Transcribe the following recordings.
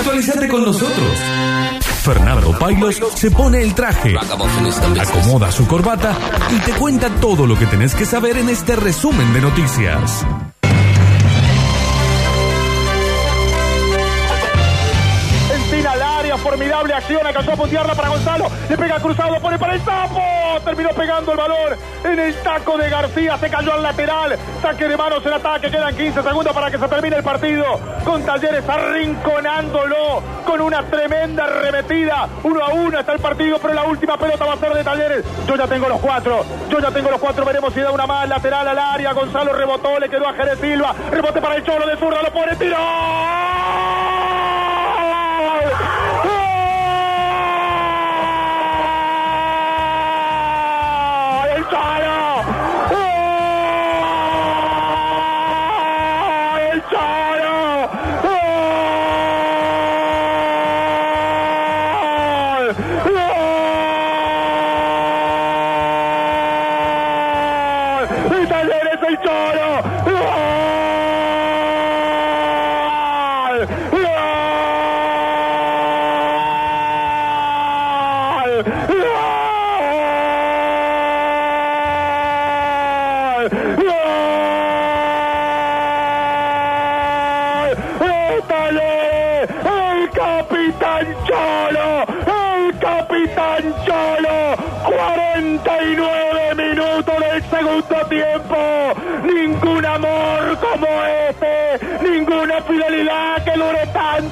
Actualizate con nosotros. Fernando Pailos se pone el traje, acomoda su corbata y te cuenta todo lo que tenés que saber en este resumen de noticias. Formidable acción, alcanzó a puntearla para Gonzalo, le pega cruzado, pone para el tapo, terminó pegando el balón en el taco de García, se cayó al lateral, saque de manos en ataque, quedan 15 segundos para que se termine el partido, con Talleres arrinconándolo, con una tremenda remetida, uno a uno está el partido, pero la última pelota va a ser de Talleres, yo ya tengo los cuatro, yo ya tengo los cuatro, veremos si da una más lateral al área, Gonzalo rebotó, le quedó a Jerez Silva, rebote para el Cholo de zurda, lo pone, tiró. ¡El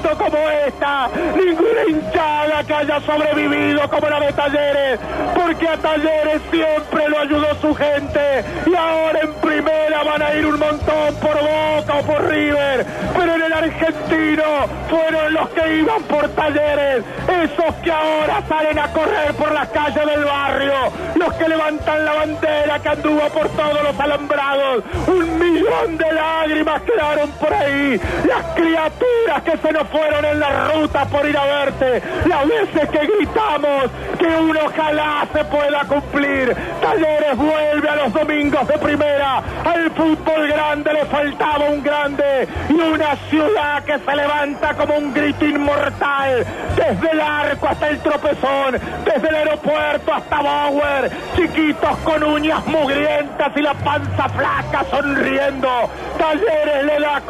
como esta. Ninguna hinchada que haya sobrevivido como la de Talleres. Porque a Talleres siempre lo ayudó su gente. Y ahora en primera van a ir un montón por Boca o por River. Pero en el argentino fueron los que iban por Talleres. Esos que ahora salen a correr por las calles del barrio. Los que levantan la bandera que anduvo por todos los alambrados. Un millón de lágrimas quedaron por ahí. Las criaturas que se nos fueron en la ruta por ir a verte. Las veces que gritamos que uno ojalá se pueda cumplir. Talleres vuelve a los domingos de primera. Al fútbol grande le faltaba un grande y una ciudad que se levanta como un grito inmortal. Desde el arco hasta el tropezón, desde el aeropuerto hasta Bauer. Chiquitos con uñas mugrientas y la panza flaca sonriendo. Talleres le da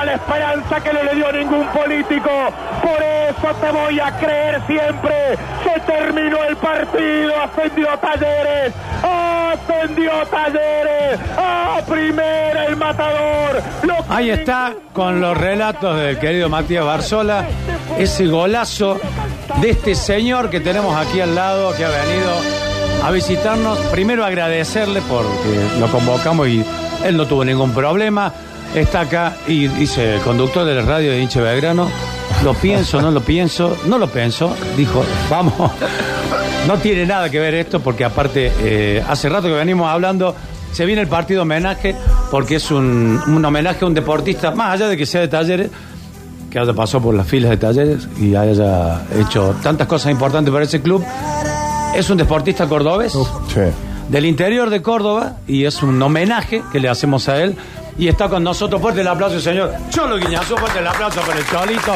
a la esperanza que no le dio ningún político. Por eso te voy a creer siempre. Se terminó el partido, ascendió Talleres. Ascendió Talleres. A primera el matador. Ahí está, con los relatos del querido Matías Barzola, ese golazo de este señor que tenemos aquí al lado, que ha venido a visitarnos. Primero agradecerle porque lo convocamos y él no tuvo ningún problema. Está acá y dice, conductor de la radio de Hinche Belgrano, lo pienso, no lo pienso, no lo pienso, dijo, vamos. No tiene nada que ver esto porque aparte, eh, hace rato que venimos hablando, se viene el partido homenaje porque es un, un homenaje a un deportista, más allá de que sea de talleres, que haya pasado por las filas de talleres y haya hecho tantas cosas importantes para ese club. Es un deportista cordobés del interior de Córdoba y es un homenaje que le hacemos a él. Y está con nosotros, fuerte el aplauso, señor. Cholo Guiñazú, fuerte el aplauso para el Cholito.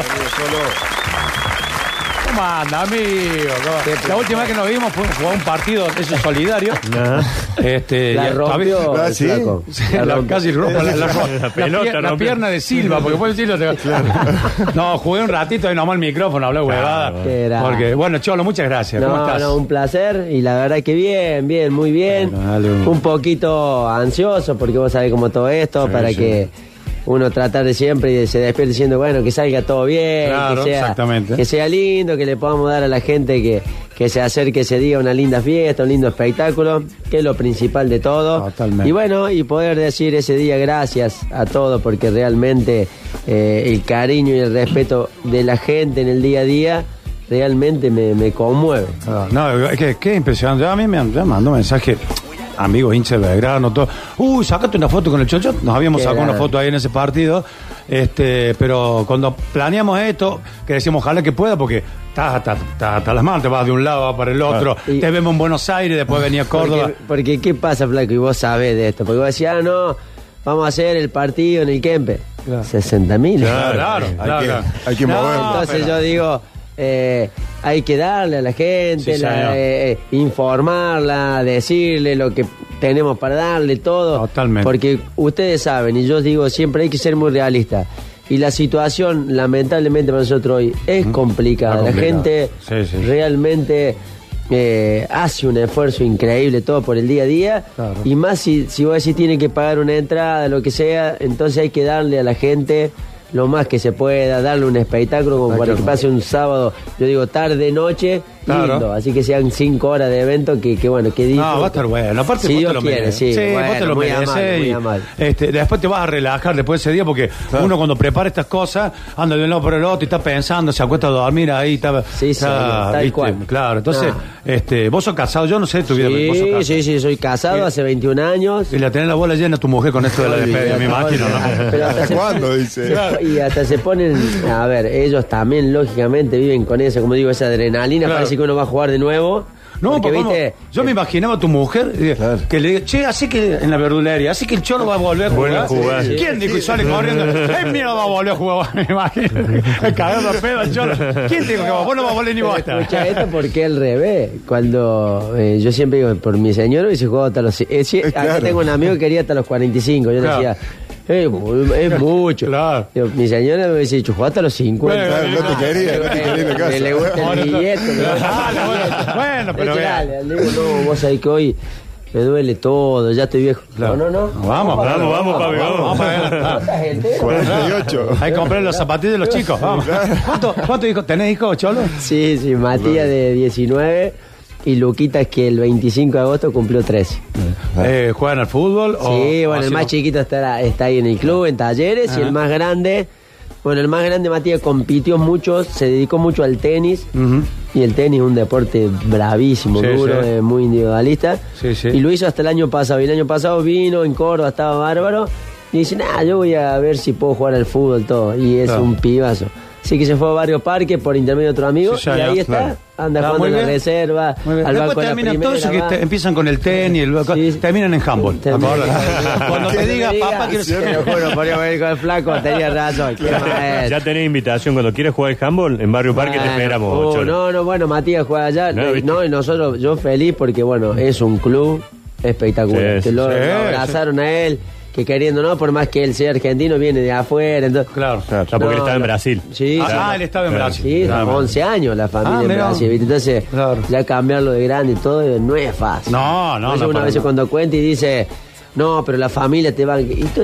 ¿Cómo anda, amigo? ¿Cómo- La última vez que nos vimos fue fue un partido eso solidario. Este, La rompió. Sí, La casi rompo la, la- la pelota pierna de Silva, porque fue el Silva. te- No, jugué un ratito y nomás el micrófono, hablé huevada. Porque, bueno, Cholo, muchas gracias. ¿Cómo No, estás? no, un placer y la verdad que bien, bien, muy bien. Bueno, un- un... poquito ansioso porque vos sabés cómo todo esto, Sí, para sí. que uno tratar de siempre y se despierte diciendo, bueno, que salga todo bien, Claro, que, sea, exactamente. que sea lindo, que le podamos dar a la gente que, que se acerque ese día una linda fiesta, un lindo espectáculo, que es lo principal de todo. Totalmente. Y bueno, y poder decir ese día gracias a todos porque realmente eh, el cariño y el respeto de la gente en el día a día realmente me, me conmueve. Ah, No, es que, que impresionante. A mí me han mandado mensaje, amigos hinchas de Belgrano, todo. Uy, sacate una foto con el Chocho. Nos habíamos Qué sacado una foto ahí en ese partido. Este, pero cuando planeamos esto, que decimos ojalá que pueda, porque estás hasta, las manos, te vas de un lado vas para el otro, Y- te vemos en Buenos Aires, después venía a Córdoba. Porque, porque, ¿qué pasa, Flaco? Y vos sabés de esto. Porque vos decías, ah, no, vamos a hacer el partido en el Kempe. Claro. 60 mil. Claro, claro, hay claro, que- hay que. Entonces pero- yo digo, eh, hay que darle a la gente, Sí, la- señor. eh, eh, informarla, decirle lo que tenemos para darle, todo. Totalmente. Porque ustedes saben, y yo digo siempre hay que ser muy realista. Y la situación, lamentablemente para nosotros hoy, es complicada. La complicada. gente Sí, sí. realmente eh, hace un esfuerzo increíble todo por el día a día. Claro. Y más si, si vos decís tiene que pagar una entrada, lo que sea, entonces hay que darle a la gente lo más que se pueda, darle un espectáculo como para que pase un sábado, yo digo tarde, noche, Claro. lindo. Así que sean cinco horas de evento que, que bueno, que No, disfruten. va a estar bueno. Aparte, si vos Dios te lo quiere, mereces. sí, vos bueno, te lo muy mereces. amable, muy y, amable. este, después te vas a relajar después de ese día porque uno cuando prepara estas cosas anda de un lado por el otro y está pensando, se acuesta a dormir ahí. Está, Sí, sí, tal ¿viste? cual. Claro, entonces, Ah. este, vos sos casado, yo no sé tu vida. vos sos Sí, casado. sí, sí, soy casado hace 21 años. Y la tenés la bola llena tu mujer con esto de la despedida, me imagino, ¿no? Pero hasta ¿Hasta se- cuándo? Dice. Y hasta se ponen, a ver, ellos también lógicamente viven con eso, como digo, esa adrenalina, Claro. parece que uno va a jugar de nuevo. No, porque porque viste, yo me imaginaba a tu mujer eh, Claro. que le diga, che, así que en la verdulería, así que el cholo va a volver a jugar. jugar. Sí, sí. ¿Quién dijo y sale corriendo? ¡Eh, mira, va a volver a jugar! Me imagino. Cagando a pedo el cholo. ¿Quién dijo que vos? No vas a volver ni vos. Escucha esto porque al revés. Cuando eh, yo siempre digo, por mi señor hubiese jugado hasta los. eh, sí, acá Claro. tengo un amigo que quería hasta los 45. Yo Claro. le decía, eh, bu- es mucho. Claro. Digo, mi señora me hubiese dicho, jugá hasta los 50. Bueno, Claro, no te quería, no te quería en la casa. Le, le gusta el billete. le gusta el Dale, bueno, billete. bueno, pero Es vea. dale, le digo, no, vos sabés que hoy me duele todo, ya estoy viejo. Claro. No, no, no. Vamos, vamos, vamos, papi, vamos. vamos para ¿No adelante. estás entero? 48. Hay que comprar los zapatillos de los chicos. Vamos. ¿Cuántos cuánto hijos? ¿Tenés hijos, cholo? Sí, sí, Matías de 19 y Luquita que el 25 de agosto cumplió 13. Eh, ¿Juegan al fútbol? o- Sí, o bueno, el más chiquito está, está ahí en el club, en talleres, y el más grande, bueno, el más grande Matías compitió mucho, se dedicó mucho al tenis, y el tenis es un deporte bravísimo, Sí, duro, sí. eh, muy individualista. Sí, sí. Y lo hizo hasta el año pasado, y el año pasado vino en Córdoba, estaba bárbaro, y dice, nada, yo voy a ver si puedo jugar al fútbol todo, y es Claro. un pibazo. Así que se fue a varios parques por intermedio de otro amigo, Sí, y ahí está, claro. anda Ah, jugando muy en la bien. reserva, al Después todo eso que te- empiezan con el tenis, el, Sí, sí. terminan en handball. Termina-. Cuando te diga, papá, quiero Te lo juro, podría venir con el flaco, tenía razón. Ya tenés invitación cuando quieres jugar el handball en Barrio Parque te esperamos. oh, Cholo. no, no, bueno, Matías juega allá. No, No, y nosotros, yo feliz porque, bueno, es un club espectacular. Sí, sí, lo, sí, lo abrazaron a él, que queriendo no, por más que él sea argentino, viene de afuera. Entonces, Claro. Ah, porque él No, estaba en no. Brasil. Sí, Ah, sí. ah, él estaba en Brasil. Sí, Claro. son 11 años la familia Ah, en. Brasil, ¿viste? Entonces, Claro. ya cambiarlo de grande y todo no es fácil. No, no, no, una vez cuando cuenta y dice, no, pero la familia te banca. ¿Y tú,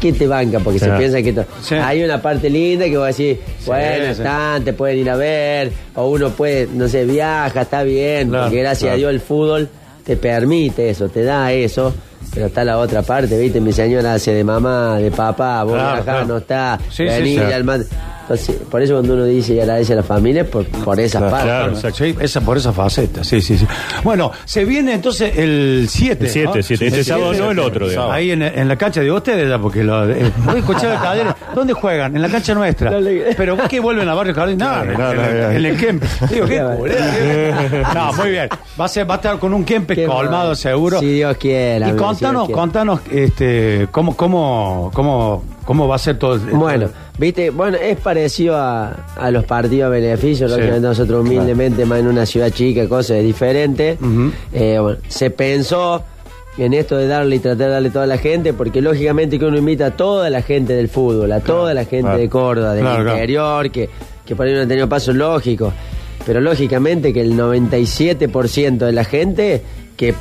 qué te banca? Porque se Claro. piensa que... to- Sí. Hay una parte linda que vos decís, bueno, sí. están, te pueden ir a ver, o uno puede, no sé, viaja, está bien, Claro, porque gracias claro. a Dios el fútbol te permite eso, te da eso. Pero está la otra parte, ¿viste? Mi señora hace de mamá, de papá, vos Claro, viajás, claro. no está, Sí, sí, venís sí. al mat- Entonces, por eso cuando uno dice y agradece a la familia, es por, por partes. claro, ¿no? exacto. Sí, esa, por esa faceta, sí, sí, sí. Bueno, se viene entonces el 7. El 7, 7. Este sábado no, el otro, digamos. Ahí en, en la cancha de ustedes, ya, porque lo. Eh, voy a escuchar a Cadena. ¿Dónde juegan? En la cancha nuestra. No le- Pero vos que vuelven a Barrio Jardín. No, en, no, en- no, en- no. en el Kempe. Digo, qué. No, muy bien. Va a, ser, va a estar con un Kempe colmado, seguro. Si Dios quiere. y contanos, Dios quiere. contanos este, cómo, cómo, cómo, cómo va a ser todo. Bueno, viste, bueno, es parecido a, a los partidos a beneficio, Sí. lógicamente nosotros humildemente, más en una ciudad chica, cosas es diferente. Ujú. Eh, bueno, se pensó en esto de darle y tratar de darle a toda la gente, porque lógicamente que uno invita a toda la gente del fútbol, a toda la gente claro. de Córdoba, del interior, que, que por ahí no han tenido pasos lógicos. Pero lógicamente que el 97% de la gente que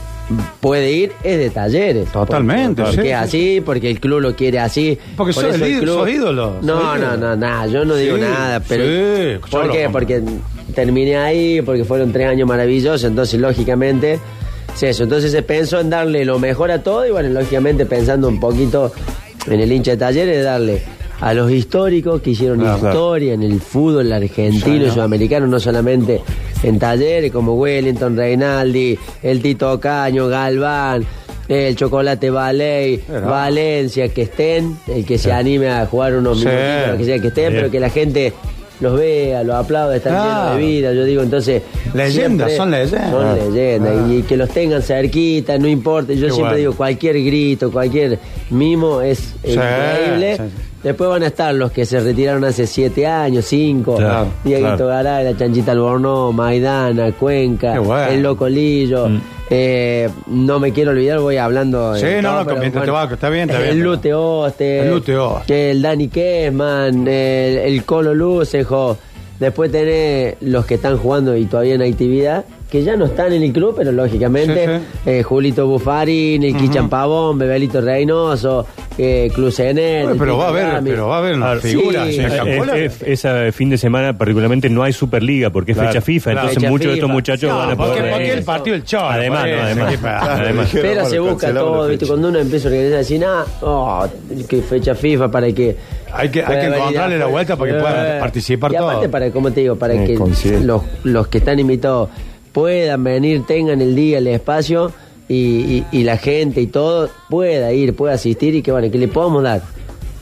puede ir es de talleres. Totalmente, Porque sí, es sí. así, porque el club lo quiere así. Porque Por sos el ídolo, club- sos ídolo, No, sos no, ídolo. no, nada, yo no digo Sí, nada, pero sí, ¿por qué? Porque terminé ahí, porque fueron tres años maravillosos, entonces lógicamente es eso. Entonces se pensó en darle lo mejor a todo y bueno, lógicamente pensando un poquito en el hincha de talleres, darle a los históricos que hicieron Claro, claro. historia en el fútbol argentino y sudamericano, no solamente en talleres como Wellington, Reinaldi, el Tito Caño, Galván, el Chocolate Ballet, Era. Valencia, que estén, el que se anime a jugar unos Sí. minutitos, que sea que estén, Bien. pero que la gente los vea, los aplaude, están Claro. llenos de vida. Yo digo, entonces. Leyendas, son leyendas. Son Ah. leyendas. Ah. Y que los tengan cerquita, no importa. Yo Qué siempre bueno. digo, cualquier grito, cualquier mimo es Sí, increíble. sí. Después van a estar los que se retiraron hace siete años, cinco. Claro, Dieguito claro. Garay, la Chanchita Albornoz, Maidana, Cuenca, bueno. el Loco Lillo. Eh, no me quiero olvidar, voy hablando. de Sí, no, todo, no, pero mientras te va, que está bien, está El. Lute Oste. El Lute Oste. El Dani Kesman, el, el Colo Lucejo. Después tenés los que están jugando y todavía en actividad, que ya no están en el club, pero lógicamente, Sí, eh, Julito Buffarini, el Pavón, Bebelito Reynoso, eh, Clusenet. Uy, pero va a haber, pero va a haber una Claro. figura. Sí. en Es- es- ese fin de semana particularmente no hay Superliga porque es Claro, fecha FIFA, claro. entonces Fecha muchos de estos muchachos No, van a porque, poder porque el partido el cholo. Además, no, además. ¿qué? Además. Pero Bueno, se busca todo, ¿viste? Cuando uno empieza a organizar así, nada, oh, que fecha FIFA para que. Hay que- hay que encontrarle la vuelta para que puedan Eh, participar Y aparte, todos. para, como te digo, para Eh, que los, los que están invitados puedan venir, tengan el día, el espacio y, y- y la gente y todo pueda ir, pueda asistir y que, bueno, que le podamos dar.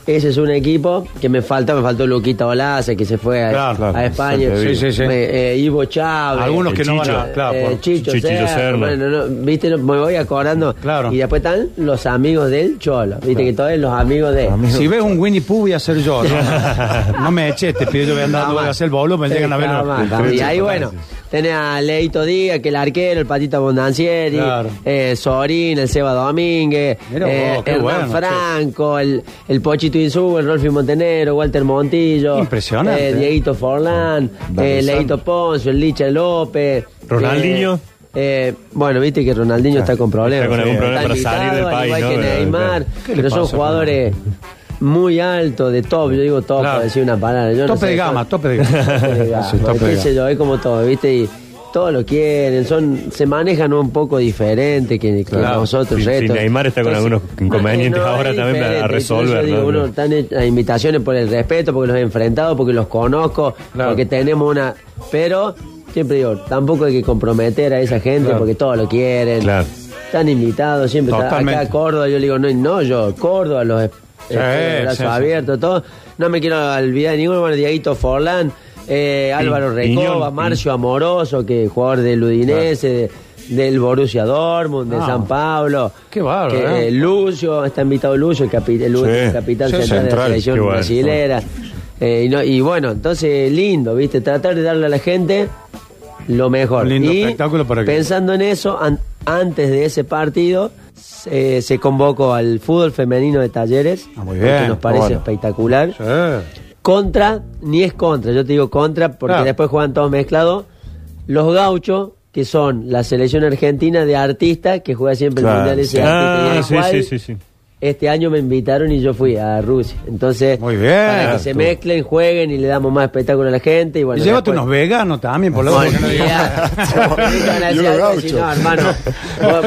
Ese es un equipo que me falta, me faltó Luquita Olaza, que se fue a, Claro, claro. a España. Sí, sí, sí. Me- eh, Ivo Chávez. Algunos que el no van a. Chicho. Claro, Eh, Chicho, Serna. bueno, no, viste, no, me voy acordando. Claro. Y después están los amigos del Cholo, viste que todos los amigos de. Si ves un Winnie Pooh, voy a ser yo. No, no me eché, te pido yo voy andando, voy a hacer el bolo, me llegan a ver. Y ahí, bueno, tenés a Leito Díaz, que el arquero, el Patito Bondancieri, Claro. eh, Sorín, el Seba Domínguez, eh, Hernán bueno. Franco, el, el Pochito Insú, el Rolfi Montenegro, Walter Montillo, Impresionante. eh, Dieguito Forlán, Dale, eh. Leito Poncio, el Licha López. Ronaldinho. eh, eh, bueno, viste que Ronaldinho está con problemas. Está con algún problema para salir del al país, igual ¿no? que Pero, Neymar, claro. ¿Qué le pero son jugadores muy altos, de top. Yo digo top, Claro. para decir una palabra. Yo no Tope sé, de gama, tope de gama. tope de gama, Sí, tope de qué gama. sé yo, es como todo, ¿viste? Y todos lo quieren, son, se manejan un poco diferente que, nosotros. Sí, Neymar está con algunos inconvenientes ahora también para diferente. resolver, Yo digo, ¿no? uno están hechas invitaciones por el respeto, porque los he enfrentado, porque los conozco, Claro. porque tenemos una. Pero, siempre digo, tampoco hay que comprometer a esa gente Claro. porque todos lo quieren. Claro. Están invitados, siempre está acá Córdoba, yo le digo, no, no yo, Córdoba, los Sí, este, sí, sí. abiertos, todo. No me quiero olvidar de ninguno, bueno, Dieguito Forlán, eh, Álvaro Recoba, Iñón. Marcio Amoroso, que es jugador del Udinese, de- del Borussia Dortmund, de Ah. San Pablo. Qué bárbaro, Que, ¿eh? Lucio, está invitado Lucio, el, capi- el Sí. capitán Sí, central, de la central. selección Qué bueno. brasilera. Eh, y, no- y bueno, entonces lindo, ¿viste? Tratar de darle a la gente lo mejor. Un lindo y espectáculo para que- pensando en eso, an- antes de ese partido, se, se convocó al fútbol femenino de talleres, Ah, muy que nos parece bueno. espectacular. Sí. Contra, ni es contra, yo te digo contra, porque Claro. después juegan todos mezclados. Los gauchos, que son la selección argentina de artistas, que juega siempre Claro. el mundial ese Ah, sí, sí, sí, sí. Este año me invitaron y yo fui a Rusia. Entonces, Muy bien. para que se mezclen, jueguen y le damos más espectáculo a la gente. Y, bueno, Y llévate después- unos veganos también, por lo menos. no, hermano.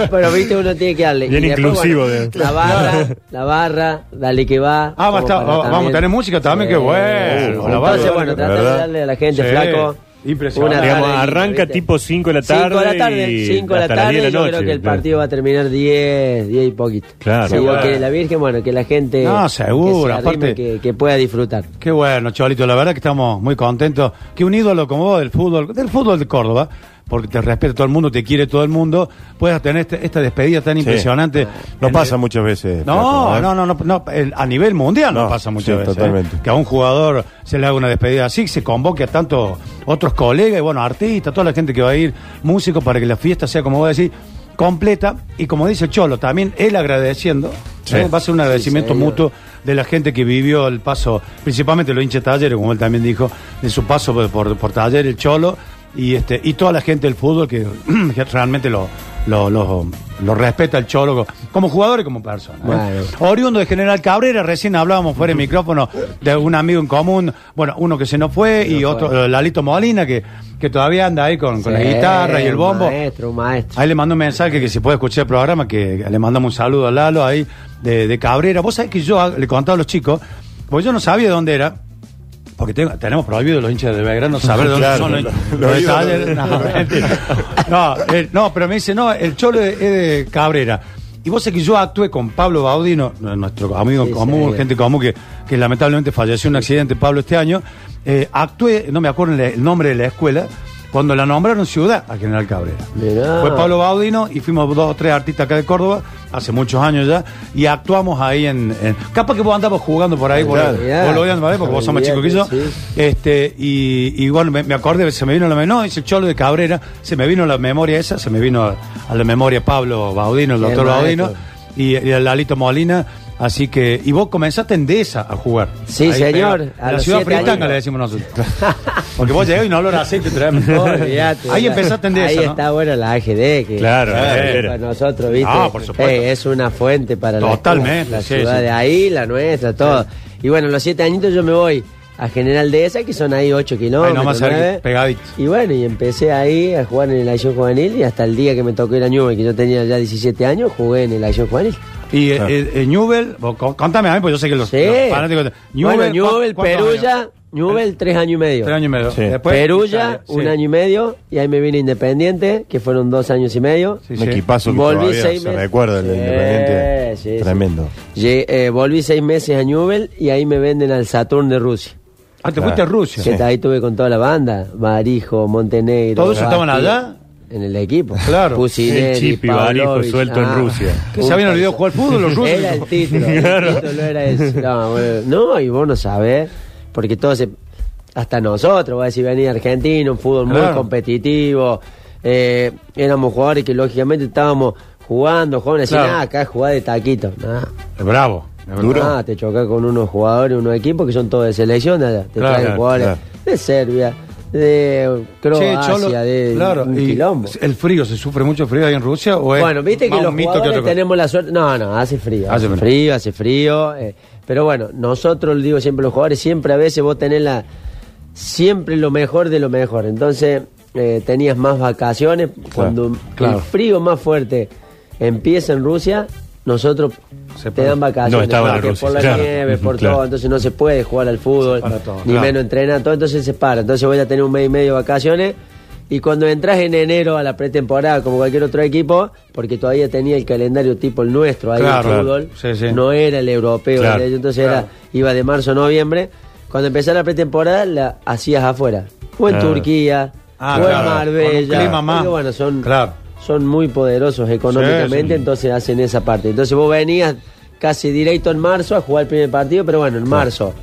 Pero viste, uno tiene que darle. Bien Y después, inclusivo bueno, de- La barra, la barra, dale que va. Ah, va a estar- vamos a tener música también, qué bueno. La barra, Entonces, bueno, de tratar de darle a la gente Sí, flaco. Impresionante. una Digamos, tarde, arranca ¿viste? tipo 5 de la Cinco de la tarde tarde, y 5 de la tarde, 10 de la yo creo noche, que el claro. partido va a terminar 10, 10 y poquito. Claro. Sí, Bueno. que la Virgen, bueno, que la gente No, seguro, que, se arrime, aparte- que, que pueda disfrutar. Qué bueno, Cholito, la verdad que estamos muy contentos. Que un ídolo como vos del fútbol, del fútbol de Córdoba, porque te respeta todo el mundo, te quiere todo el mundo, puedas tener este- esta despedida tan impresionante. No En- pasa muchas veces. No, Flaco, ¿eh? no, no, no, no, el- a nivel mundial no, No, pasa muchas sí, veces. ¿eh? totalmente. Que a un jugador se le haga una despedida así, que se convoque a tantos otros colegas y bueno, artistas, toda la gente que va a ir, músicos, para que la fiesta sea, como vos decís, completa. Y como dice Cholo, también él agradeciendo, Sí. ¿eh? va a ser un agradecimiento mutuo de la gente que vivió el paso, principalmente los hinchas de talleres, como él también dijo, de su paso por, por, por taller, el Cholo, y este y toda la gente del fútbol que, realmente lo, lo, lo, lo respeta el Cholo co- como jugador y como persona. ¿eh? Bueno. Oriundo de General Cabrera, recién hablábamos fuera de micrófono de un amigo en común, bueno, uno que se nos fue y otro, eh, Lalito Molina, que, que todavía anda ahí con, con la guitarra y el bombo. Un maestro, un maestro. Ahí le mandó un mensaje que si puede escuchar el programa, que le mandamos un saludo a Lalo ahí de, de Cabrera. Vos sabés que yo le contaba a los chicos, porque yo no sabía de dónde era. Porque tengo- tenemos prohibido los hinchas de Belgrano saber de dónde Claro, son los, lo- los lo de ídolos. Talleres. No, eh, no, pero me dice, no, el cholo es es de Cabrera. Y vos sabés que yo actué con Pablo Baudino, nuestro amigo Sí, común, sí. gente común que, que lamentablemente falleció en un accidente, Pablo, este año. Eh, actué, no me acuerdo el, el nombre de la escuela, cuando la nombraron ciudad a General Cabrera. Mirá. Fue Pablo Baudino y fuimos dos o tres artistas acá de Córdoba, hace muchos años ya, y actuamos ahí en. en- capaz que vos andabas jugando por ahí, Claro. vos lo veías, ¿vale? porque vos sos más chico que yo. Sí. Este, y, y bueno, me, me acordé, se me vino la memoria, dice el Cholo de Cabrera, se me vino la memoria esa, se me vino a, a la memoria Pablo Baudino, el doctor Baudino, y, y el Lalito Molina. Así que, y vos comenzaste en Dehesa a jugar. Sí, señor, a la los ciudad siete fritanga años. le decimos nosotros. Porque vos llegás y no olor a aceite, traeme. Olvídate, Ahí empezaste en Dehesa, Ahí ¿no? está bueno la AGD. Que Claro, eh, para nosotros, ¿viste? Ah, por supuesto. Eh, es una fuente para la- Totalmente, la, sí, ciudad sí. de ahí, la nuestra, todo. Y bueno, los siete añitos yo me voy a General Dehesa, que son ahí ocho kilómetros. nomás nueve. pegadito. Y bueno, y empecé ahí a jugar en el Acción Juvenil y hasta el día que me tocó ir a Newell, que yo tenía ya 17 años, jugué en el Acción Juvenil. Y eh, eh, eh, Newell, con- contame a mí, porque yo sé que los, Sí. los fanáticos. bueno, ¿cu- Newell, cuántos Perulla? Newell, tres años y medio. Tres años y medio. Sí. Después, Perulla, un año y medio, y ahí me vine Independiente, que fueron dos años y medio. Sí, Un equipazo que Volví todavía seis se meses. recuerda el Independiente. sí, sí. Tremendo. Eh, volví seis meses a Newell y ahí me venden al Saturn de Rusia. Ah, te Claro. fuiste a Rusia. Que ahí tuve con toda la banda, Barijo, Montenegro. ¿Todos estaban Basti, allá? En el equipo. Claro. Pusineri, El Chipi Barijo suelto en Rusia. ¿Qué se habían olvidado jugar fútbol los rusos? Era el título, Claro. el título era. No, bueno, no, y vos no sabés, porque todos, se- hasta nosotros, voy a decir, venía Argentina, un fútbol muy competitivo, eh, éramos jugadores que lógicamente estábamos jugando, decían, Claro. ah, acá es jugar de taquito. Nah. Es bravo. Duro. Ah, te chocas con unos jugadores, unos equipos que son todos de selección. Te Claro, traen jugadores de Serbia, de Croacia, Che, Cholo, de claro, un y quilombo. ¿El frío se sufre mucho frío ahí en Rusia? ¿O es Bueno, viste que los jugadores cosa? tenemos la suerte. No, no, hace frío. Hace Hace, frío. hace frío. eh, pero bueno, nosotros, digo siempre los jugadores, siempre a veces vos tenés la. Siempre lo mejor de lo mejor. Entonces, eh, tenías más vacaciones. Cuando claro. el frío más fuerte empieza en Rusia, nosotros Se te dan vacaciones. No estaban en porque Rusia, por la claro. nieve, por Claro. todo. Entonces no se puede jugar al fútbol, todo, ni claro. menos entrenar, todo. Entonces se para. Entonces voy a tener un mes y medio de vacaciones. Y cuando entras en enero a la pretemporada, como cualquier otro equipo, porque todavía tenía el calendario tipo el nuestro ahí Claro, en fútbol, claro. Sí, sí. no era el europeo, Claro, era- entonces claro. era iba de marzo a noviembre. Cuando empezaba la pretemporada, la hacías afuera. O en. Turquía, Ah, o en Marbella. con un clima más. porque, bueno, son, Claro. Son muy poderosos económicamente, Sí, entonces hacen esa parte. Entonces vos venías casi directo en marzo a jugar el primer partido, pero bueno, en marzo,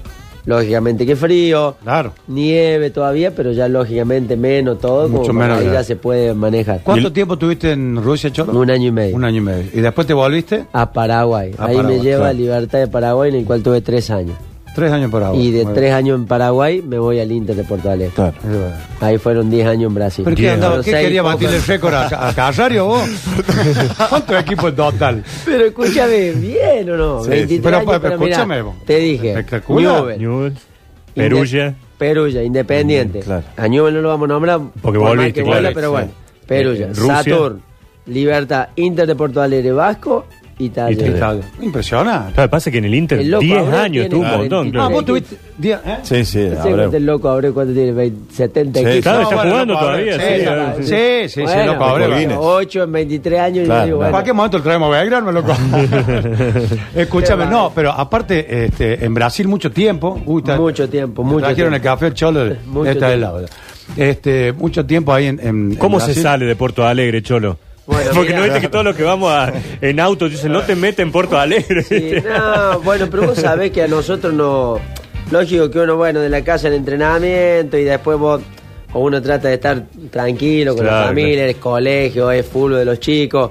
lógicamente que frío, Claro. nieve todavía, pero ya lógicamente menos todo, Mucho como menos, ahí ya se puede manejar. ¿Cuánto el- tiempo tuviste en Rusia, Cholo? Un año y medio. Un año y medio. ¿Y después te volviste? A Paraguay. A ahí Paraguay, me lleva claro. a Libertad de Paraguay, en el cual tuve tres años. Tres años por ahora. y de tres bien. años en Paraguay me voy al Inter de Porto Alegre. Claro. Ahí fueron 10 años en Brasil. ¿Pero qué Diez. andaba? ¿Qué seis quería batirle el récord a, a Casario vos? ¿Cuántos equipos en total? Pero escúchame, ¿bien o no? Sí, 23 pero, años, pero pero, mirá, escúchame, vos. te dije, Espectacular. Newell, Newell, Perugia. Perugia, Independiente. Mm, claro. A Newell no lo vamos a nombrar Porque por volviste, claro, pero sí. bueno. Perugia, Eh, Rusia. Saturn, Libertad, Inter de Porto Alegre, Vasco, Italia. Italia. Italia. Impresionante. Claro, pasa que en el Inter El loco 10 Abreu años tiene estuvo un 40. montón. Ah, Claro. vos tuviste... diez- ¿eh? Sí, sí, No sé Abreu. cuánto el loco Abreu, ¿cuánto tiene? Ve- 70 Sí, equipos. Claro, está bueno, jugando loco, todavía. Sí, sí, claro. sí, sí, sí, Bueno, loco, Abreu. por Guinness. 8 en 23 años. y Claro, yo digo, bueno, ¿Para qué momento el traemos a Belgrano, loco? Escúchame, no, pero aparte, este, en Brasil mucho tiempo. Uy, está- Mucho tiempo, me mucho Trajeron tiempo. el café, el cholo, Mucho está del tiempo. lado. Este, mucho tiempo ahí en. en- ¿Cómo en se Brasil. sale de Porto Alegre, Cholo? Bueno, Porque no viste que todos los que vamos a- en auto dicen, no te metes en Porto Alegre. Sí, no, bueno, pero vos sabés que a nosotros no. Lógico que uno, bueno, de la casa al entrenamiento y después vos. O uno trata de estar tranquilo con la Claro, familia, el colegio, es fútbol de los chicos.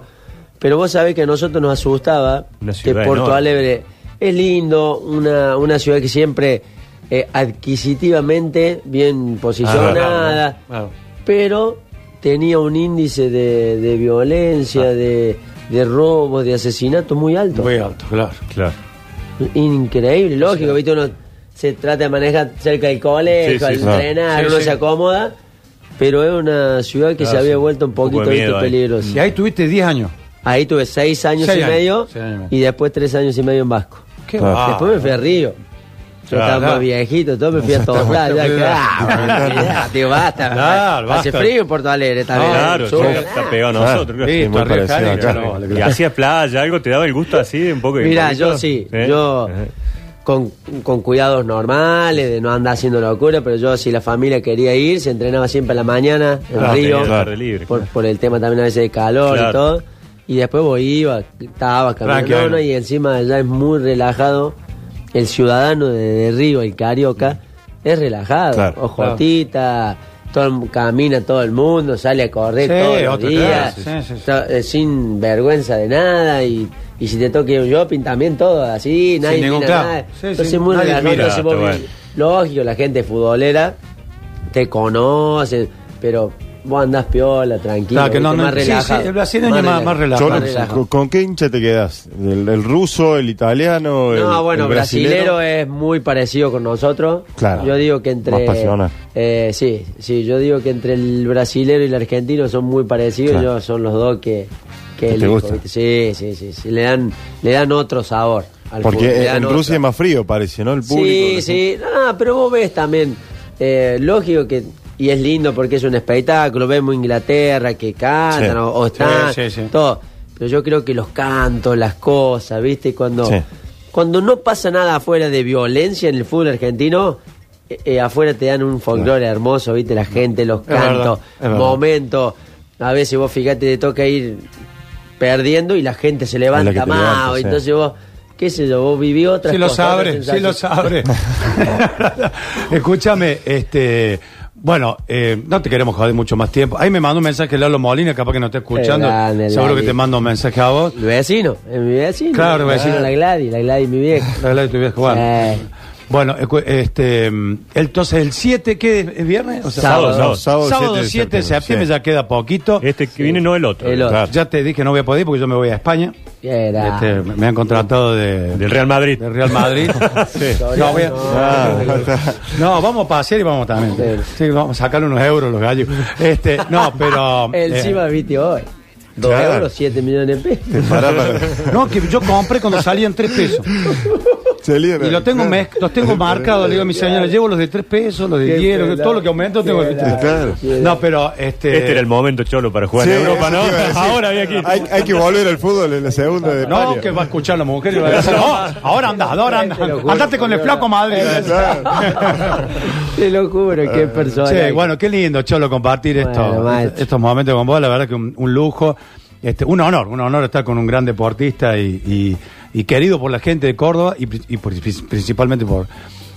Pero vos sabés que a nosotros nos asustaba que Porto enorme. Alegre es lindo, una, una ciudad que siempre eh, adquisitivamente bien posicionada, Ah, pero tenía un índice de, de violencia, de, de robos, de asesinatos muy alto. Muy alto, claro. Claro. Increíble, lógico, viste, uno se trata de manejar cerca del colegio, Sí, sí, al sí. entrenar, Sí, uno sí. se acomoda, pero es una ciudad que se había sí. vuelto un poquito peligrosa. Y ahí tuviste 10 años. Ahí tuve seis años Seis y años, medio años y medio. y después tres años y medio en Vasco. Qué Ah. Después me fui a Río. Yo Claro. estaba más viejito, todo me fui a tocar. Ya, claro, ya, tío, basta. Claro, Hace frío en Porto Alegre también. Claro, está pegado a nosotros. Y hacías playa, algo, te daba el gusto así, un poco de Mira, yo sí, ¿Eh? yo con, con cuidados normales, de no andar haciendo locura, pero yo si la familia quería ir, se entrenaba siempre a la mañana en Claro, Río, libre, por, claro. por el tema también a veces de calor Claro. y todo. Y después vos ibas, estaba caminando y encima allá es muy relajado. El ciudadano de, de Río, el carioca, es relajado. Claro. Ojotita, todo camina todo el mundo, sale a correr Sí, todos los días, claro, sí, sí, sí. to- eh, sin vergüenza de nada y, y si te ir un shopping también todo así, nadie ningún mira claro. nada. Entonces muy nadie relajado, mira, entonces vos está ves- lógico, la gente futbolera te conoce, pero vos andás piola, tranquilo, Claro, que no, no, más sí, sí, relajado. el brasileño es más- más relajado. Más relajado. ¿con, qué hincha te quedas? ¿El, el ruso, el italiano? el- No, bueno, el brasilero es muy parecido con nosotros. Claro. Yo digo que entre. Más pasional. Eh, sí, sí, yo digo que entre el brasilero y el argentino son muy parecidos. Claro. Yo son los dos que. que ¿Que te? ¿viste? Sí, sí, sí, sí, Le dan, le dan otro sabor. al Porque en, otro. Rusia es más frío, parece, ¿no? El público. Sí, sí. No, pero vos ves también. eh, lógico que. Y es lindo porque es un espectáculo. Vemos Inglaterra que cantan Sí. o, o están. Sí, sí, sí. Todo. Pero yo creo que los cantos, las cosas, ¿viste? Cuando. Sí. Cuando no pasa nada afuera de violencia en el fútbol argentino, eh, eh, afuera te dan un folclore hermoso, ¿viste? La gente, los cantos, momentos. A veces vos fíjate, te toca ir perdiendo y la gente se levanta más. entonces vos, qué sé yo, vos viví otras Sí lo cosas, otras sabe, sí lo sensaciones. sabe. Escúchame, este, bueno, eh, no te queremos joder mucho más tiempo. Ahí me mandó un mensaje Lalo Molina, capaz que no está escuchando. Qué grande, Seguro que te mando un mensaje a vos. Mi vecino, es mi vecino. Claro, mi vecino la Gladys, la Gladys mi vieja. La que tu viejo, bueno. Eh. Bueno, ecu- este, mm, entonces el 7, ¿qué es? ¿Es viernes? O sea, Sábado. Sábado, sábado, sábado 7 de septiembre, sí. ya queda poquito. Este que viene no el otro. El otro. Claro. Ya te dije no voy a poder porque yo me voy a España. Era. Este, me han contratado de, Del Real Madrid. de Real Madrid. Sí. No, voy a- No, vamos a pasear y vamos también. Sí. Vamos a sacarle unos euros los gallos. Este, no, pero. eh, Encima viste hoy. Dos Claro. euros, siete millones de pesos. no, que yo compré cuando salían tres pesos. Se libra. Y lo tengo los tengo marcados, le digo a mi señora, llevo los de tres pesos, los de Qué diez, los de- pelado. todo lo que aumenta lo tengo. Pelado. Claro. No, pero este. Este era el momento cholo para jugar Sí, en Europa, ¿no? Ahora había aquí. Hay, hay que volver al fútbol en la segunda de No, que va a escuchar la mujer y va a decir, no, ahora anda, ahora anda. Andate con el flaco Madrid. Te lo juro, qué persona. Sí, bueno, qué lindo, Cholo, compartir esto- estos momentos con vos. La verdad que un, un lujo, este, un honor, un honor estar con un gran deportista y, y- y querido por la gente de Córdoba y, y por- principalmente por,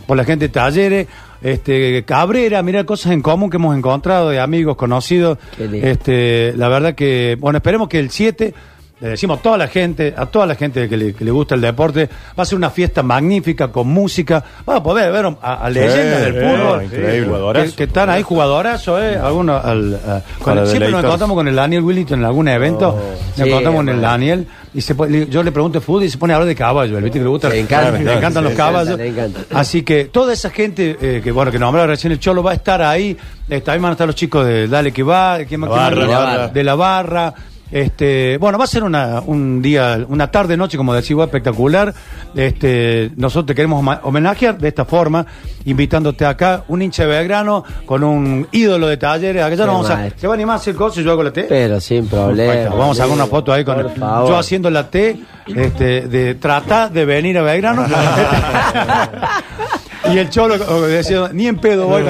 por la gente de Talleres. Este, Cabrera, mira cosas en común que hemos encontrado de amigos, conocidos. Este, la verdad que, bueno, esperemos que el 7 le decimos a toda la gente, a toda la gente que le, que le gusta el deporte, va a ser una fiesta magnífica con música. Va a poder ver a, a leyendas del fútbol. increíble. Que, que están ahí jugadorazos, ¿eh? Algunos, al, a- con Para el- siempre nos encontramos con el Daniel Willington en algún evento. nos Oh, sí, encontramos con el. Daniel. y se Yo le pregunto fútbol y se pone a hablar de caballos. ¿Viste que le gusta? Le encanta. le encantan Sí, los caballos. encanta. Así que toda esa gente eh, que, bueno, que nombraba recién el Cholo va a estar ahí. Eh, también van a estar los chicos de Dale que va, ¿quién más- La? Barra. la Barra. de la barra. Este, bueno, va a ser una, un día, una tarde noche, como decía, espectacular. Este, nosotros te queremos homenajear de esta forma, invitándote acá, un hincha de Belgrano con un ídolo de talleres. Acá ya no vamos a, se va a animar a hacer cosas y yo hago la T. Pero sin problema. Vamos a sacar una foto ahí con favor. yo haciendo la T este, de tratar de venir a Belgrano. y el cholo decía, ni en pedo voy.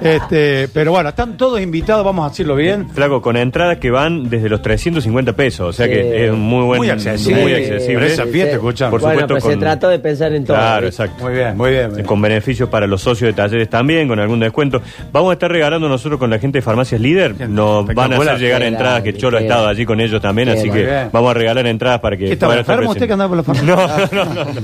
este, pero bueno, están todos invitados, vamos a decirlo bien. Flaco, con entradas que van desde los 350 pesos. O sea Sí. que es muy buen. Muy accesible. Muy Sí, accesible. pero esa fiesta, escuchame. Por bueno, supuesto, pues se trató de pensar en todo. Claro, exacto. Muy bien, muy bien. muy bien. Con beneficios para los socios de talleres también, con algún descuento. Vamos a estar regalando nosotros con la gente de Farmacias Líder. Nos van a hacer llegar entradas, que Cholo ha estado allí con ellos también, así que Bien. vamos a regalar entradas para que ¿Qué estaba puedan estar enfermo usted que andaba por la farmacia? No, no, no, no.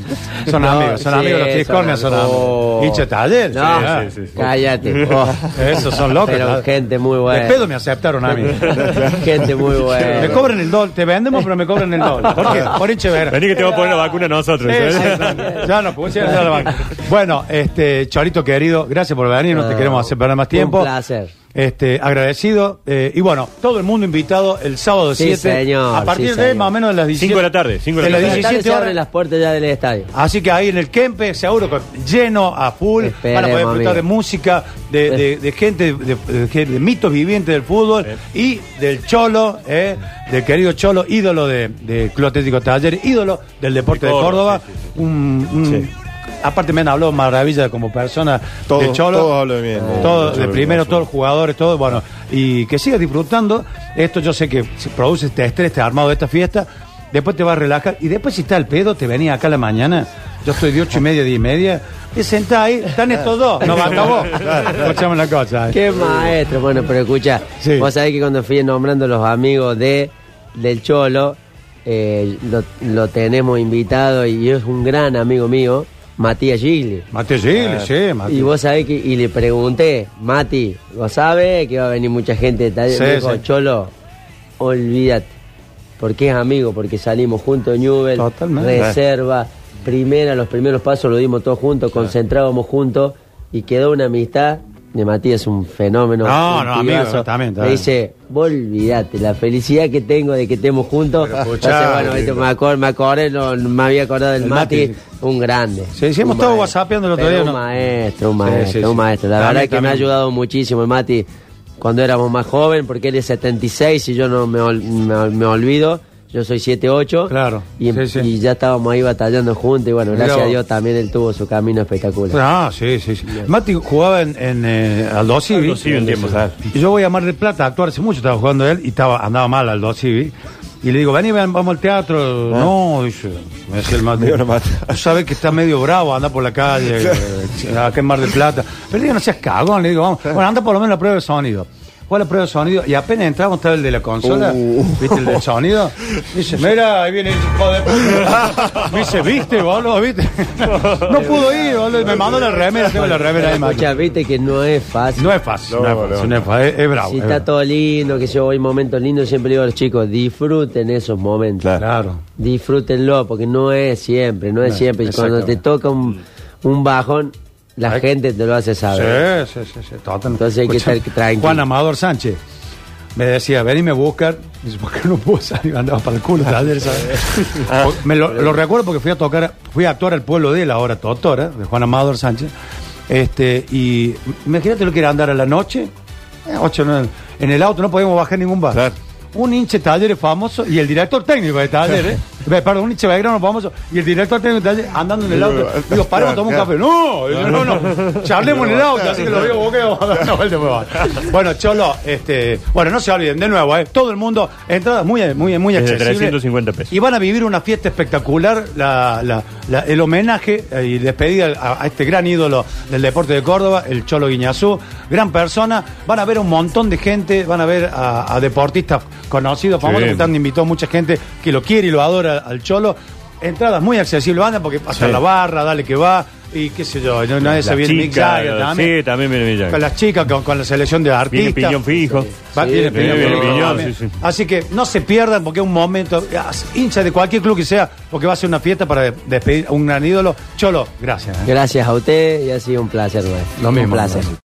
Son No, amigos, son sí, amigos los son triscornias, son amigos. Amigos. Hincha taller. No, sí, ah. sí, sí, sí. cállate. Oh. Esos son locos. Pero ¿no? gente muy buena. De pedo me aceptaron a mí. Gente muy buena. Me cobran el dólar, te vendemos, pero me cobran el dólar. ¿Por qué? Por hinche de Vení que te voy a poner la vacuna nosotros. Sí, ¿sabes? sí, sí. Ya no, pues ya la banca. Bueno, este, Chorito querido, gracias por venir, no, te queremos hacer perder más un tiempo. placer. Este, agradecido. eh, y bueno, todo el mundo invitado el sábado Sí, 7. señor, a partir sí, de señor. más o menos de las 17. 5 de la tarde, 5 de la las tarde. Buenas tardes, 17 se horas. abren las puertas ya del estadio. Así que ahí en el Kempe, seguro que lleno a full, Esperemos, van a poder disfrutar de música, de, de- de gente, de, de- de- de mitos vivientes del fútbol y del Cholo, eh, del querido Cholo, ídolo de, de Club Atlético Taller, ídolo del deporte De de Córdoba, Córdoba. sí, sí, Un- un- Sí. Aparte me han hablado maravilla como persona Todos- del Cholo. todos hablan bien de- Todo, de primero, todos los jugadores, todo, bueno, y que sigas disfrutando. Esto yo sé que se produce este estrés, este armado de esta fiesta. Después te vas a relajar. Y después, si está el pedo, te venía acá a la mañana. Yo estoy de ocho y media, diez y media. Te sentás ahí, están estos dos. No basta vos. Escuchame la cosa. eh. Qué maestro. Bueno, pero escucha, Sí. vos sabés que cuando fui nombrando los amigos de del Cholo, eh, lo, lo tenemos invitado y es un gran amigo mío, Matías Gigli. Mateo Gil, sí, Mateo. Y vos sabés que, y le pregunté, Mati, ¿vos sabés que va a venir mucha gente de taller? Sí, Me dijo, sí. Cholo, olvídate, porque es amigo, porque salimos juntos en Newell, Totalmente. reserva, primera, los primeros pasos lo dimos todos juntos, concentrábamos juntos y quedó una amistad. De Matías es un fenómeno. No, un no, amigo, pibazo. también, Me también. dice, vos olvídate, la felicidad que tengo de que estemos juntos. Pero Entonces, escuchá, bueno, amigo. me acordé, me, acordé, no, me había acordado del El Mati, Mati. un grande. Sí, sí, hemos estado whatsappeando el otro día, Un ¿no? maestro, un maestro, sí, un maestro. La También, verdad que me ha también. ayudado muchísimo el Mati cuando éramos más joven, porque él es 76 y yo no me, ol- me ol- me olvido. Yo soy 78. Claro, Y, sí, sí. y ya estábamos ahí batallando juntos. Y bueno, Mirá gracias a. Dios también él tuvo su camino espectacular. Ah, sí, sí, sí. Mati jugaba en, en eh, Aldo Civi. Aldo Civi un tiempo, ¿sabes? Y yo voy a Mar del Plata a actuar hace mucho, estaba jugando él y estaba, andaba mal Aldo Civi. Y le digo, vení, ven, vamos al teatro. No, dice, me decía el Mati. Sabes que está medio bravo, anda por la calle, eh, acá en Mar del Plata. Pero le digo, no seas cagón, le digo, vamos. Bueno, anda por lo menos la prueba de sonido. Fue a la prueba de sonido y apenas entramos, estaba el de la consola, Uh. ¿viste el del sonido? Dice, mira, ahí viene el hijo de puta. Me dice, ¿viste, boludo? ¿Viste? No pudo ir, boludo. y Me mandó la remera, tengo la remera ahí, Mati. Escucha, viste que no es fácil. No es fácil, no, No, es fácil, no. no es fácil, es, es bravo. si es está bravo. todo lindo, que yo voy momentos lindos, siempre digo a los chicos, disfruten esos momentos. Claro. Claro. Disfrútenlo, porque no es siempre, no es No, siempre. Y Cuando te toca un, un bajón, la gente te lo hace saber. Sí, sí, sí, sí. Entonces hay que estar tranquilo. Juan Amador Sánchez me decía, ven y me buscar. Dice, ¿por qué no puedo salir? Andaba para el culo. Porque me lo, lo recuerdo porque fui a tocar, fui a actuar al pueblo de él, ahora Totora, de Juan Amador Sánchez. Este, y imagínate lo que era andar a la noche, eh, ocho, nueve, en el auto no podíamos bajar ningún bar. Claro. Un hinche Talleres famoso y el director técnico de Talleres, eh, perdón, un hinche Belgrano famoso y el director técnico de Talleres andando en el auto. Digo, paremos, tomamos un café. No, dice, no, no, charlemos en el auto, así que lo digo, boqueo. No, vuelta, pues, va. Bueno, Cholo, este, bueno, no se olviden, de nuevo, eh, todo el mundo, entradas muy, muy, muy Desde accesibles. 350 pesos. Y van a vivir una fiesta espectacular, la- la- la- el homenaje eh, y despedida a, a este gran ídolo del deporte de Córdoba, el Cholo Guiñazú, gran persona. Van a ver un montón de gente, van a ver a, a deportistas conocidos, famosos, Sí. que están invitado mucha gente que lo quiere y lo adora al Cholo. Entradas muy accesibles, van porque pasa Sí. la barra, dale que va, y qué sé yo, no, se viene Mick chicas, Jagger también. Sí, también viene Mick Jagger. Con las chicas, con, con la selección de Viene artistas. Piñón Fijo. Va, Sí, viene viene Piñón, Piñón, también. sí, sí. Así que no se pierdan porque es un momento, hincha de cualquier club que sea, porque va a ser una fiesta para despedir a un gran ídolo. Cholo, gracias. ¿eh? Gracias a usted y ha sido un placer, güey. Lo mismo, Un placer.